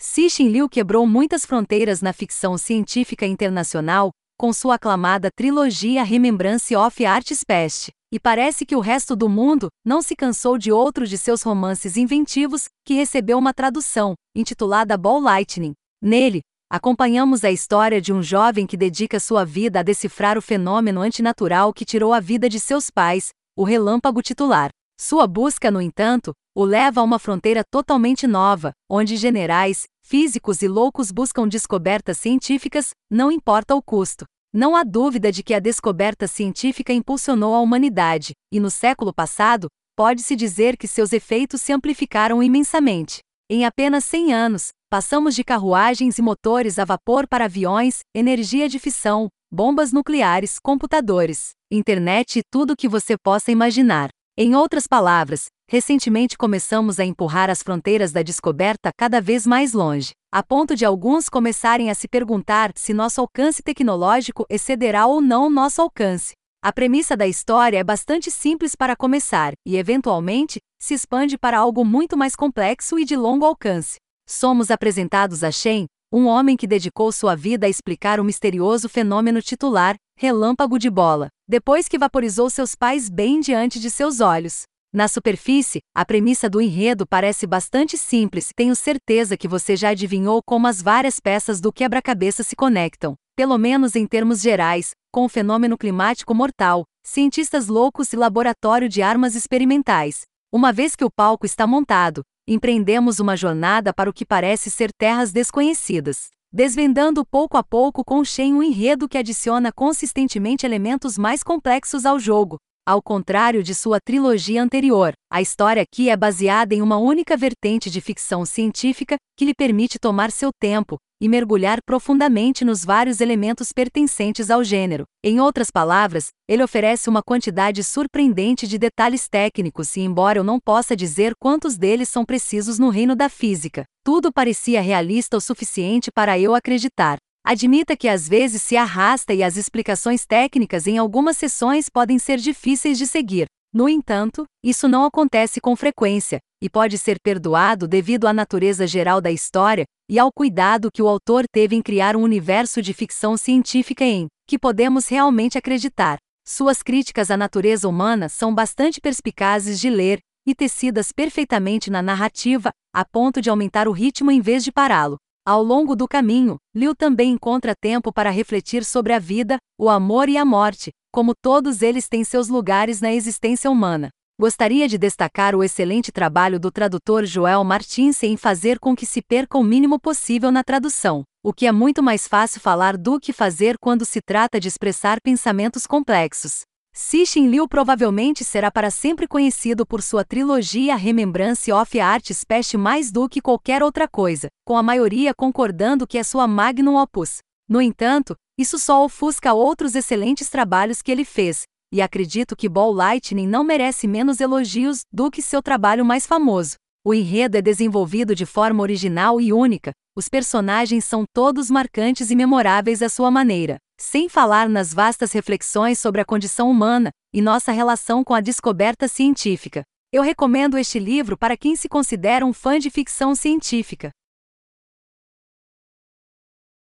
Cixin Liu quebrou muitas fronteiras na ficção científica internacional, com sua aclamada trilogia Remembrance of Arts Past, e parece que o resto do mundo não se cansou de outro de seus romances inventivos, que recebeu uma tradução, intitulada Ball Lightning. Nele, acompanhamos a história de um jovem que dedica sua vida a decifrar o fenômeno antinatural que tirou a vida de seus pais, o relâmpago titular. Sua busca, no entanto, o leva a uma fronteira totalmente nova, onde generais, físicos e loucos buscam descobertas científicas, não importa o custo. Não há dúvida de que a descoberta científica impulsionou a humanidade, e no século passado, pode-se dizer que seus efeitos se amplificaram imensamente. Em apenas 100 anos, passamos de carruagens e motores a vapor para aviões, energia de fissão, bombas nucleares, computadores, internet e tudo o que você possa imaginar. Em outras palavras, recentemente começamos a empurrar as fronteiras da descoberta cada vez mais longe, a ponto de alguns começarem a se perguntar se nosso alcance tecnológico excederá ou não nosso alcance. A premissa da história é bastante simples para começar e, eventualmente, se expande para algo muito mais complexo e de longo alcance. Somos apresentados a Shen, um homem que dedicou sua vida a explicar o misterioso fenômeno titular, relâmpago de bola, depois que vaporizou seus pais bem diante de seus olhos. Na superfície, a premissa do enredo parece bastante simples, tenho certeza que você já adivinhou como as várias peças do quebra-cabeça se conectam, pelo menos em termos gerais, com o fenômeno climático mortal, cientistas loucos e laboratório de armas experimentais. Uma vez que o palco está montado, empreendemos uma jornada para o que parece ser terras desconhecidas, desvendando pouco a pouco com Shen um enredo que adiciona consistentemente elementos mais complexos ao jogo. Ao contrário de sua trilogia anterior, a história aqui é baseada em uma única vertente de ficção científica que lhe permite tomar seu tempo, e mergulhar profundamente nos vários elementos pertencentes ao gênero. Em outras palavras, ele oferece uma quantidade surpreendente de detalhes técnicos e, embora eu não possa dizer quantos deles são precisos no reino da física, tudo parecia realista o suficiente para eu acreditar. Admita que às vezes se arrasta e as explicações técnicas em algumas sessões podem ser difíceis de seguir. No entanto, isso não acontece com frequência, e pode ser perdoado devido à natureza geral da história e ao cuidado que o autor teve em criar um universo de ficção científica em que podemos realmente acreditar. Suas críticas à natureza humana são bastante perspicazes de ler e tecidas perfeitamente na narrativa, a ponto de aumentar o ritmo em vez de pará-lo. Ao longo do caminho, Liu também encontra tempo para refletir sobre a vida, o amor e a morte, como todos eles têm seus lugares na existência humana. Gostaria de destacar o excelente trabalho do tradutor Joel Martins em fazer com que se perca o mínimo possível na tradução, o que é muito mais fácil falar do que fazer quando se trata de expressar pensamentos complexos. Cixin Liu provavelmente será para sempre conhecido por sua trilogia Remembrance of Arts Pest mais do que qualquer outra coisa, com a maioria concordando que é sua magnum opus. No entanto, isso só ofusca outros excelentes trabalhos que ele fez, e acredito que Ball Lightning não merece menos elogios do que seu trabalho mais famoso. O enredo é desenvolvido de forma original e única, os personagens são todos marcantes e memoráveis à sua maneira, sem falar nas vastas reflexões sobre a condição humana e nossa relação com a descoberta científica. Eu recomendo este livro para quem se considera um fã de ficção científica.